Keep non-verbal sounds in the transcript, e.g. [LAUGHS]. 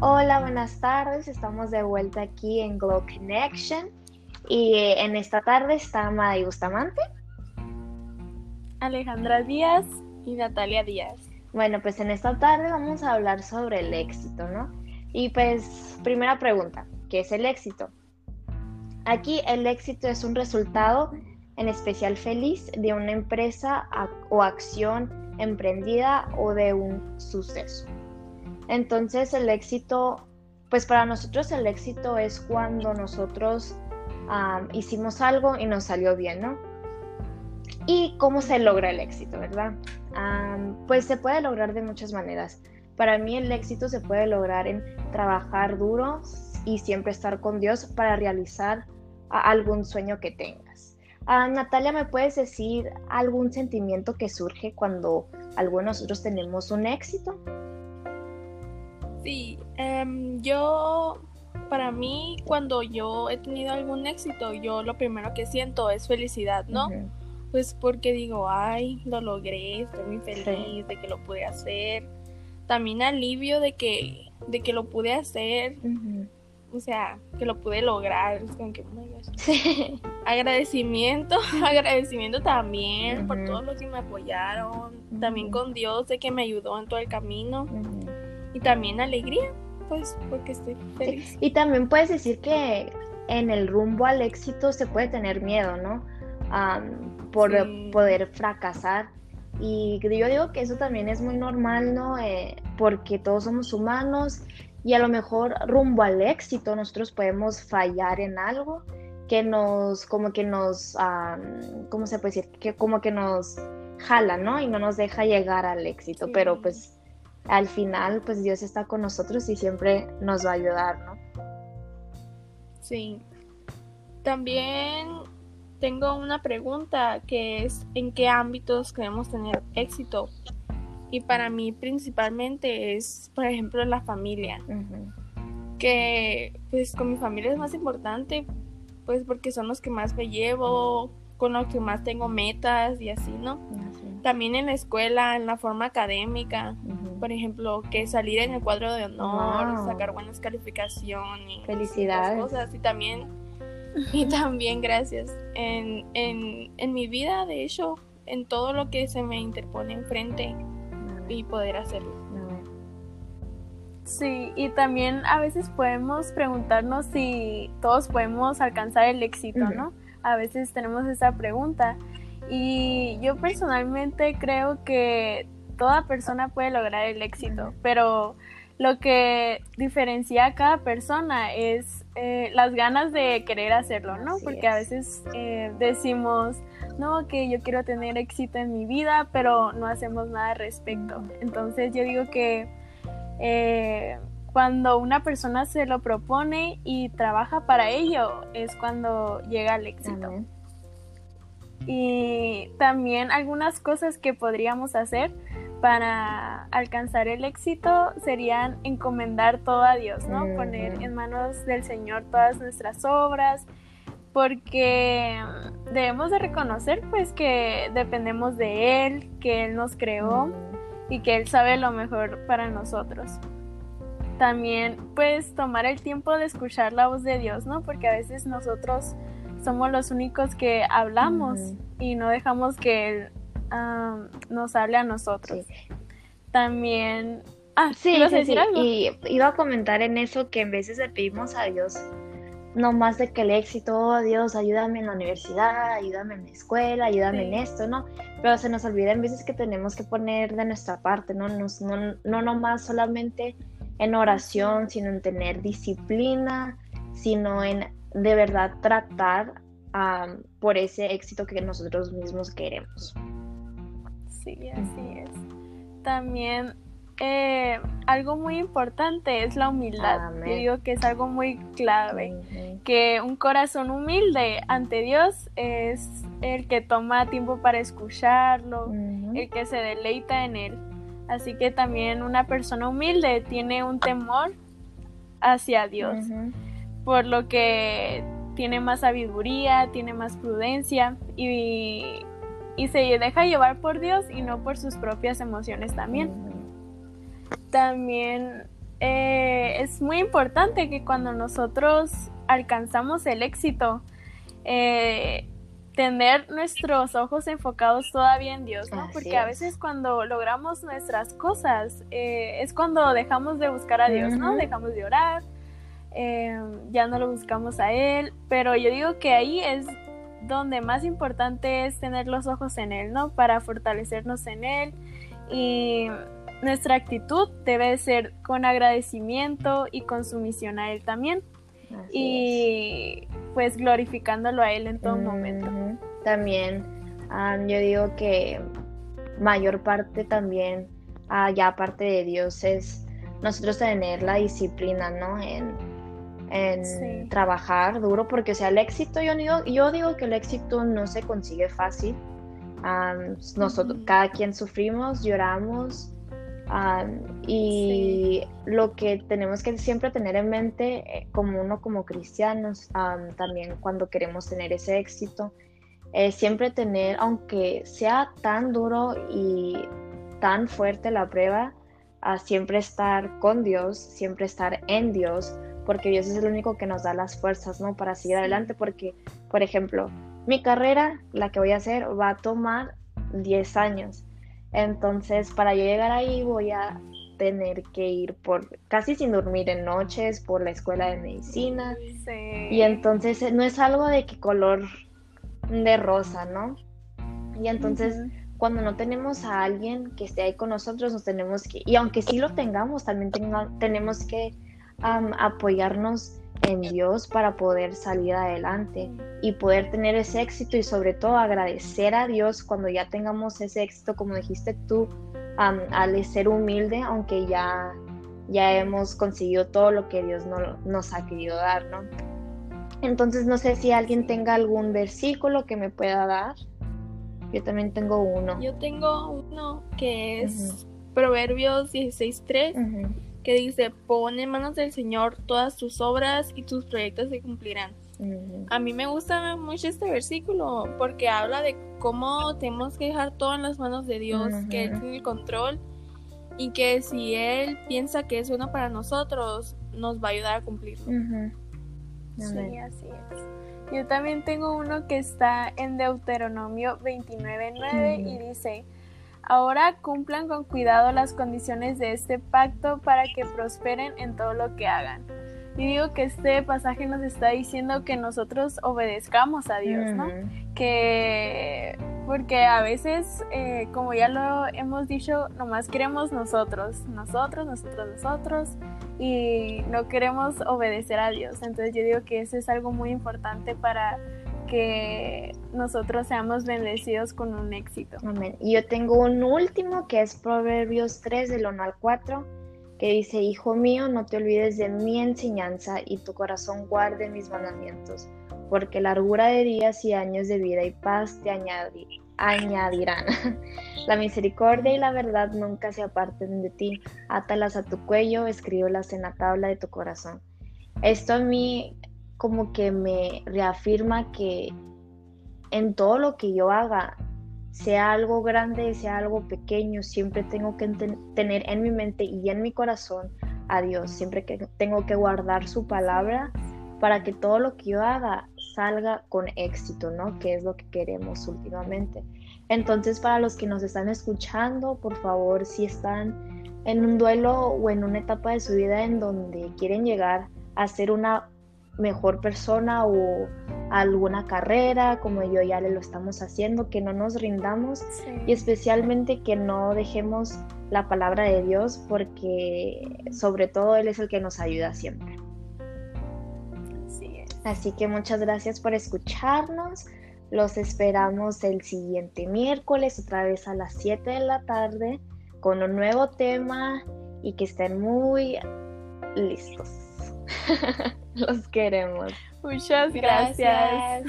Hola, buenas tardes. Estamos de vuelta aquí en Glow Connection. Y eh, en esta tarde está Maddy Bustamante. Alejandra Díaz y Natalia Díaz. Bueno, pues en esta tarde vamos a hablar sobre el éxito, ¿no? Y pues, primera pregunta, ¿qué es el éxito? Aquí el éxito es un resultado, en especial feliz, de una empresa o acción emprendida o de un suceso. Entonces el éxito, pues para nosotros el éxito es cuando nosotros hicimos algo y nos salió bien, ¿no? ¿Y cómo se logra el éxito, verdad? pues se puede lograr de muchas maneras. Para mí el éxito se puede lograr en trabajar duro y siempre estar con Dios para realizar algún sueño que tengas. Natalia, ¿me puedes decir algún sentimiento que surge cuando algunos nosotros tenemos un éxito? Sí, em, yo, para mí, cuando yo he tenido algún éxito, yo lo primero que siento es felicidad, ¿no? Pues porque digo, ay, lo logré, estoy muy feliz de que lo pude hacer. También alivio de que, de que lo pude hacer. O sea, que lo pude lograr. Es como que, oh Agradecimiento, [LAUGHS] agradecimiento también por todos los que me apoyaron. También con Dios de que me ayudó en todo el camino y también alegría, pues porque estoy feliz. Y también puedes decir que en el rumbo al éxito se puede tener miedo, ¿no? por poder fracasar. Y yo digo que eso también es muy normal, ¿no? Eh, porque todos somos humanos y a lo mejor rumbo al éxito nosotros podemos fallar en algo que nos, como que nos, ¿cómo se puede decir? Que como que nos jala, ¿no? Y no nos deja llegar al éxito, pero pues al final pues Dios está con nosotros y siempre nos va a ayudar, ¿no? Sí. También tengo una pregunta que es ¿en qué ámbitos queremos tener éxito? Y para mí principalmente es, por ejemplo, la familia. Que pues con mi familia es más importante, pues porque son los que más me llevo, con los que más tengo metas y así, ¿no? También en la escuela, en la forma académica por ejemplo, que salir en el cuadro de honor, sacar buenas calificaciones. Felicidades. cosas. Y también, y también gracias. En, en, en mi vida, de hecho, en todo lo que se me interpone enfrente y poder hacerlo. Sí, y también a veces podemos preguntarnos si todos podemos alcanzar el éxito, ¿no? A veces tenemos esa pregunta. Y yo personalmente creo que toda persona puede lograr el éxito, pero lo que diferencia a cada persona es eh, las ganas de querer hacerlo, ¿no? Porque a veces eh, decimos, no, que yo quiero tener éxito en mi vida, pero no hacemos nada al respecto. Entonces yo digo que eh, cuando una persona se lo propone y trabaja para ello, es cuando llega al éxito. Y también algunas cosas que podríamos hacer para alcanzar el éxito serían encomendar todo a Dios, ¿no? Poner en manos del Señor todas nuestras obras, porque debemos de reconocer pues que dependemos de Él, que Él nos creó y que Él sabe lo mejor para nosotros. También pues tomar el tiempo de escuchar la voz de Dios, ¿no? Porque a veces nosotros somos los únicos que hablamos y no dejamos que Él nos hable a nosotros. También... Ah, sí, Y iba a comentar en eso que en veces le pedimos a Dios no más de que el éxito, oh Dios, ayúdame en la universidad, ayúdame en la escuela, ayúdame en esto, ¿no? Pero se nos olvida en veces que tenemos que poner de nuestra parte, ¿no? no, no nomás solamente en oración, sino en tener disciplina, sino en de verdad tratar por ese éxito que nosotros mismos queremos. Sí, así es. También eh, algo muy importante es la humildad. Yo digo que es algo muy clave. Que un corazón humilde ante Dios es el que toma tiempo para escucharlo, el que se deleita en él. Así que también una persona humilde tiene un temor hacia Dios, por lo que tiene más sabiduría, tiene más prudencia y y se deja llevar por Dios y no por sus propias emociones también. También eh, es muy importante que cuando nosotros alcanzamos el éxito, eh, tener nuestros ojos enfocados todavía en Dios, ¿no? Porque a veces cuando logramos nuestras cosas eh, es cuando dejamos de buscar a Dios, ¿no? Dejamos de orar, ya no lo buscamos a Él, pero yo digo que ahí es donde más importante es tener los ojos en Él, ¿no? Para fortalecernos en Él y nuestra actitud debe ser con agradecimiento y con sumisión a Él también. y pues glorificándolo a Él en todo momento. También yo digo que mayor parte también, uh, ya aparte de Dios, es nosotros tener la disciplina, ¿no? En, en trabajar duro, porque o sea, el éxito, yo digo, yo digo que el éxito no se consigue fácil. nosotros, cada quien sufrimos, lloramos, y lo que tenemos que siempre tener en mente, eh, como uno como cristianos, también cuando queremos tener ese éxito, es siempre tener, aunque sea tan duro y tan fuerte la prueba, siempre estar con Dios, siempre estar en Dios, porque Dios es el único que nos da las fuerzas, ¿no? Para seguir adelante, porque, por ejemplo, mi carrera, la que voy a hacer, va a tomar 10 años. Entonces, para yo llegar ahí voy a tener que ir por casi sin dormir en noches por la escuela de medicina. Y entonces no es algo de que color de rosa, ¿no? Y entonces cuando no tenemos a alguien que esté ahí con nosotros, nos tenemos que, y aunque sí lo tengamos, también tenemos que apoyarnos en Dios para poder salir adelante y poder tener ese éxito y sobre todo agradecer a Dios cuando ya tengamos ese éxito, como dijiste tú, al ser humilde, aunque ya, ya hemos conseguido todo lo que Dios no, nos ha querido dar, ¿no? Entonces no sé si alguien tenga algún versículo que me pueda dar. Yo también tengo uno. Yo tengo uno que es Proverbios 16.3 que dice, pon en manos del Señor todas tus obras y tus proyectos se cumplirán. A mí me gusta mucho este versículo porque habla de cómo tenemos que dejar todo en las manos de Dios, que Él tiene el control y que si Él piensa que es bueno para nosotros, nos va a ayudar a cumplirlo. Sí, así es. Yo también tengo uno que está en Deuteronomio 29.9 y dice, Ahora cumplan con cuidado las condiciones de este pacto para que prosperen en todo lo que hagan. Y digo que este pasaje nos está diciendo que nosotros obedezcamos a Dios, ¿no? Que porque a veces, eh, como ya lo hemos dicho, nomás queremos nosotros, nosotros, nosotros, nosotros, y no queremos obedecer a Dios. Entonces yo digo que eso es algo muy importante para que nosotros seamos bendecidos con un éxito. Amén. Y yo tengo un último que es Proverbios 3 del 1 al 4, que dice, Hijo mío, no te olvides de mi enseñanza y tu corazón guarde mis mandamientos, porque largura de días y años de vida y paz te añadirán. [LAUGHS] la misericordia y la verdad nunca se aparten de ti. Átalas a tu cuello, escríbelas en la tabla de tu corazón. Esto a mí como que me reafirma que en todo lo que yo haga, sea algo grande, sea algo pequeño, siempre tengo que tener en mi mente y en mi corazón a Dios, siempre que tengo que guardar su palabra para que todo lo que yo haga salga con éxito, ¿no? Que es lo que queremos últimamente. Entonces, para los que nos están escuchando, por favor, si están en un duelo o en una etapa de su vida en donde quieren llegar a ser una mejor persona o alguna carrera, como yo ya le lo estamos haciendo, que no nos rindamos y especialmente que no dejemos la palabra de Dios porque sobre todo Él es el que nos ayuda siempre. Así que muchas gracias por escucharnos. Los esperamos el siguiente miércoles, otra vez a las 7 de la tarde, con un nuevo tema y que estén muy listos. [LAUGHS] [LAUGHS] Los queremos. Muchas gracias.